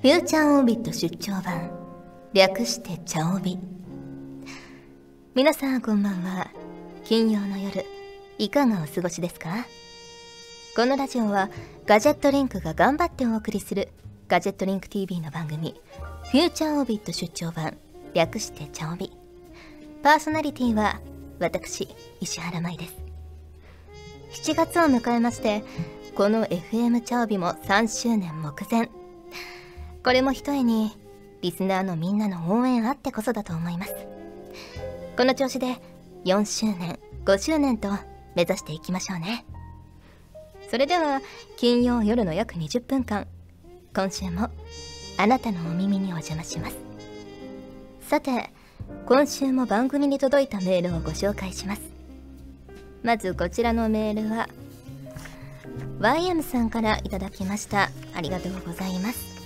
フューチャーオービット出張版。略してチャオビ。皆さんこんばんは。金曜の夜いかがお過ごしですか？このラジオはガジェットリンクが頑張ってお送りするガジェットリンク TV の番組フューチャーオービット出張版。略してチャオビ。パーソナリティは私石原舞です。7月を迎えましてこの FM チャオビも3周年目前。これもひとえにリスナーのみんなの応援あってこそだと思います。この調子で4周年5周年と目指していきましょうね。それでは金曜夜の約20分間今週もあなたのお耳にお邪魔します。さて今週も番組に届いたメールをご紹介します。まずこちらのメールは YM さんからいただきました。ありがとうございます。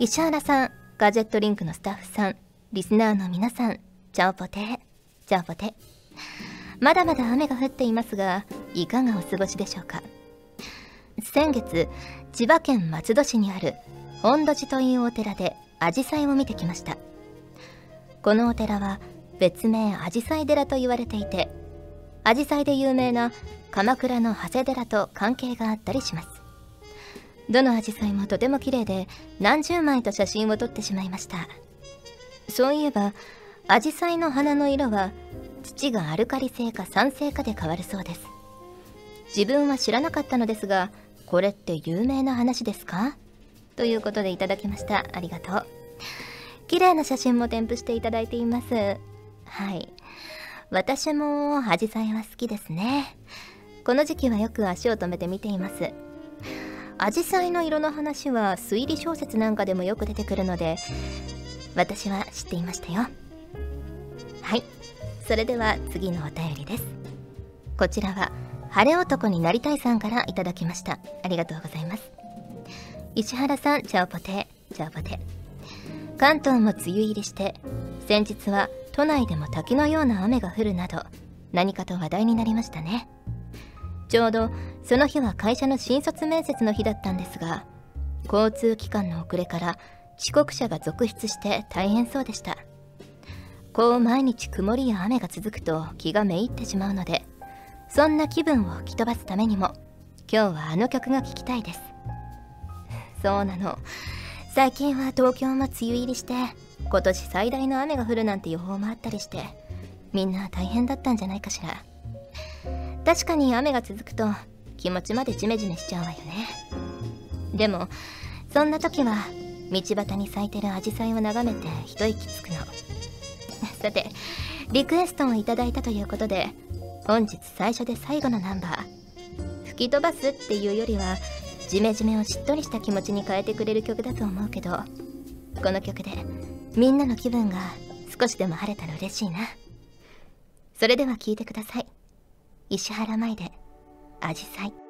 石原さん、ガジェットリンクのスタッフさん、リスナーの皆さん、チャオポテ、チャオポテまだまだ雨が降っていますが、いかがお過ごしでしょうか？先月、千葉県松戸市にある本土寺というお寺でアジサイを見てきました。このお寺は別名アジサイ寺と言われていて、アジサイで有名な鎌倉の長谷寺と関係があったりします。どのアジサイもとても綺麗で何十枚と写真を撮ってしまいました。そういえばアジサイの花の色は土がアルカリ性か酸性かで変わるそうです。自分は知らなかったのですがこれって有名な話ですか？ということでいただきました。ありがとう。綺麗な写真も添付していただいています。はい。私もアジサイは好きですね。この時期はよく足を止めて見ています。アジサイの色の話は推理小説なんかでもよく出てくるので私は知っていましたよ。はい。それでは次のお便りです。こちらは晴れ男になりたいさんからいただきました。ありがとうございます。石原さんチャオポテ。チャオポテ。関東も梅雨入りして先日は都内でも滝のような雨が降るなど何かと話題になりましたね。ちょうどその日は会社の新卒面接の日だったんですが交通機関の遅れから遅刻者が続出して大変そうでした。こう毎日曇りや雨が続くと気がめいってしまうのでそんな気分を吹き飛ばすためにも今日はあの曲が聴きたいです。そうなの。最近は東京も梅雨入りして今年最大の雨が降るなんて予報もあったりしてみんな大変だったんじゃないかしら。確かに雨が続くと気持ちまでジメジメしちゃうわよね。でもそんな時は道端に咲いてるアジサイを眺めて一息つくの。さてリクエストをいただいたということで本日最初で最後のナンバー。吹き飛ばすっていうよりはジメジメをしっとりした気持ちに変えてくれる曲だと思うけどこの曲でみんなの気分が少しでも晴れたら嬉しいな。それでは聴いてください。石原舞でアジサイ。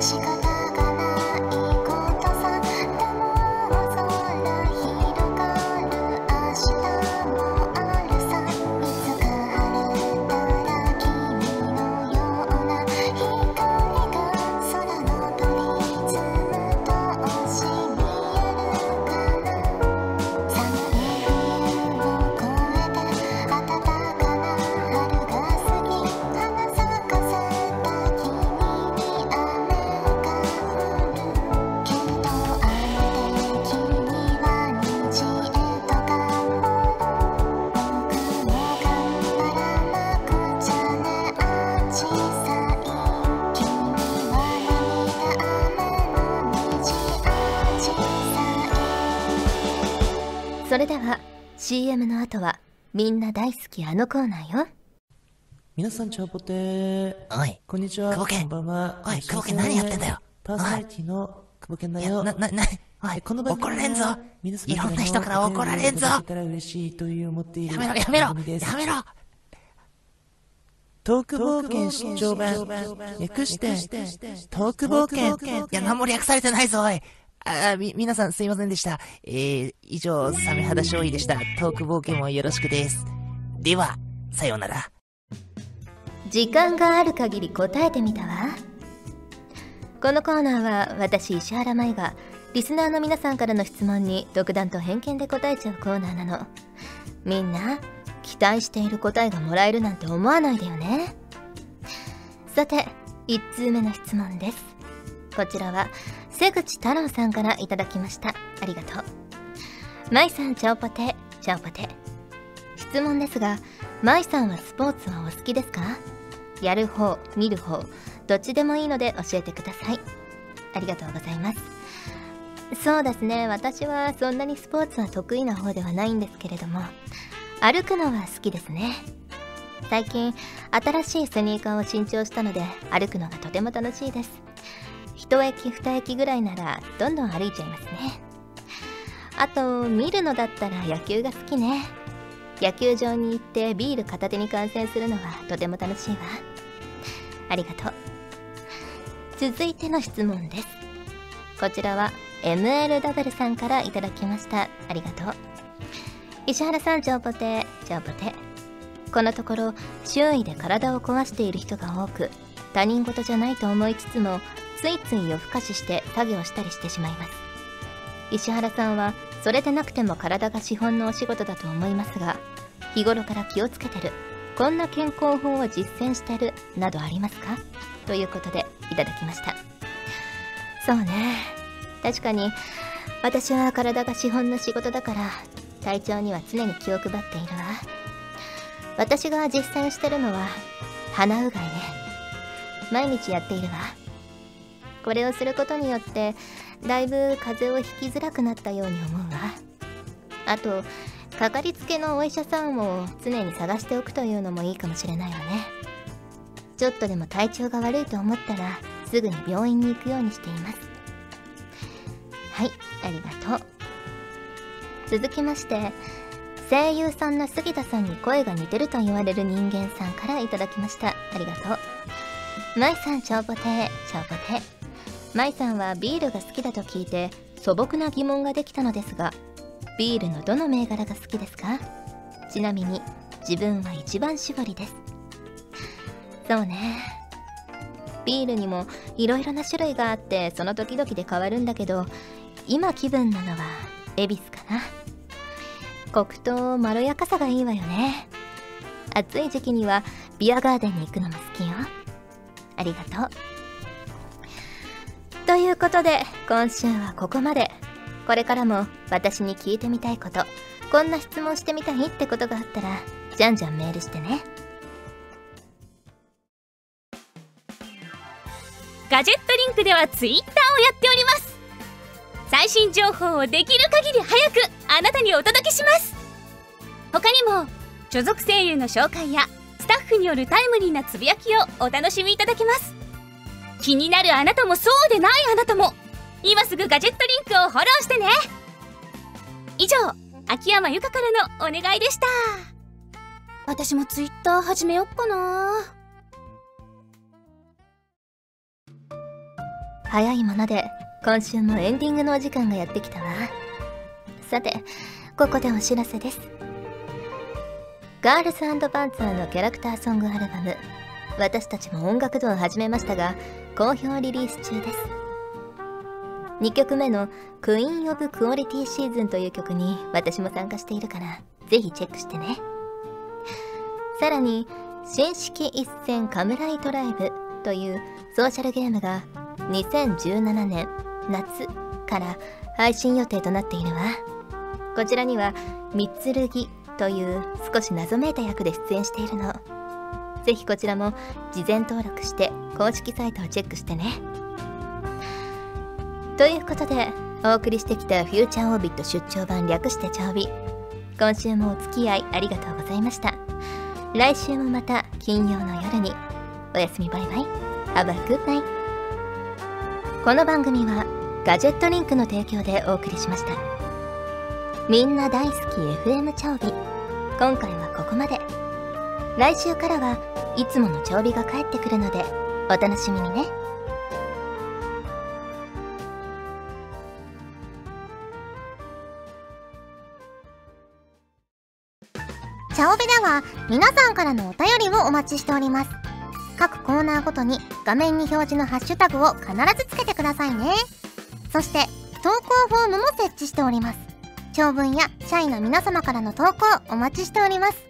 違うそれでは CM の後はみんな大好きあのコーナーよ皆さん、チャオポテー。おい、こんにちは。久保家こんばんは。おい久保家何やってんだよパーソナリティの久保健だよ。な、な、な、おい、この番組怒られんぞいろんな人から怒られんぞやめろ、やめろやめろトーク冒険出張版。略して、トーク冒険。いや、何も略されてないぞ、おいあ、み、皆さんすいませんでした。えー、以上、サメ肌勝利でした。トーク冒険もよろしくです。では、さようなら。時間がある限り答えてみたわこのコーナーは私石原舞がリスナーの皆さんからの質問に独断と偏見で答えちゃうコーナーなのみんな期待している答えがもらえるなんて思わないでよねさて1通目の質問ですこちらは瀬口太郎さんからいただきました。ありがとう。舞さんチャオポテチャオポテ。質問ですが舞さんはスポーツはお好きですか？やる方見る方どっちでもいいので教えてください。ありがとうございます。そうですね。私はそんなにスポーツは得意な方ではないんですけれども歩くのは好きですね。最近新しいスニーカーを新調したので歩くのがとても楽しいです。一駅二駅ぐらいならどんどん歩いちゃいますね。あと見るのだったら野球が好きね。野球場に行ってビール片手に観戦するのはとても楽しいわ。ありがとう。続いての質問です。こちらは MLW さんからいただきました。ありがとう。石原さんジョーポテ。ジョーポテ。このところ周囲で体を壊している人が多く他人事じゃないと思いつつもついつい夜更かしして作業したりしてしまいます。石原さんはそれでなくても体が資本のお仕事だと思いますが日頃から気をつけてるこんな健康法を実践してるなどありますか？ということでいただきました。そうね。確かに私は体が資本の仕事だから体調には常に気を配っているわ。私が実践してるのは鼻うがいね。毎日やっているわ。これをすることによってだいぶ風邪をひきづらくなったように思うわ。あとかかりつけのお医者さんを常に探しておくというのもいいかもしれないわね。ちょっとでも体調が悪いと思ったらすぐに病院に行くようにしています。はいありがとう。続きまして声優さんの杉田さんに声が似てると言われる人間さんからいただきました。ありがとう。舞さん超ポテ超ポテ舞さんはビールが好きだと聞いて素朴な疑問ができたのですがビールのどの銘柄が好きですか？ちなみに自分は一番搾りです。そうね。ビールにもいろいろな種類があってその時々で変わるんだけど今気分なのは恵比寿かな。コクとまろやかさがいいわよね。暑い時期にはビアガーデンに行くのも好きよ。ありがとう。ということで今週はここまで。これからも私に聞いてみたいことこんな質問してみたいってことがあったらじゃんじゃんメールしてね。ガジェットリンクではツイッターをやっております。最新情報をできる限り早くあなたにお届けします。他にも所属声優の紹介やスタッフによるタイムリーなつぶやきをお楽しみいただけます。気になるあなたもそうでないあなたも。今すぐガジェットリンクをフォローしてね。以上秋山由香からのお願いでした。私もツイッター始めよっかな。早いもので今週もエンディングのお時間がやってきたわ。さてここでお知らせです。ガールズパンツァーのキャラクターソングアルバム。私たちも音楽堂を始めましたが好評リリース中です。2曲目の「クイーン・オブ・クオリティ・シーズン」という曲に私も参加しているからぜひチェックしてね。さらに「新式一戦カムライトライブ」というソーシャルゲームが2017年夏から配信予定となっているわ。こちらにはみつるぎという少し謎めいた役で出演しているの。ぜひこちらも事前登録して公式サイトをチェックしてね。ということでお送りしてきたフューチャーオービット出張版略してチャオビ今週もお付き合いありがとうございました。来週もまた金曜の夜に。おやすみバイバイ。Have a good night この番組はガジェットリンクの提供でお送りしました。みんな大好き FM チャオビ今回はここまで。来週からはいつもの調備が帰ってくるのでお楽しみにね。チャオベでは皆さんからのお便りをお待ちしております。各コーナーごとに画面に表示のハッシュタグを必ずつけてくださいね。そして投稿フォームも設置しております。長文や社員の皆様からの投稿お待ちしております。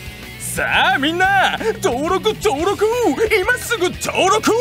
さあみんな登録登録今すぐ登録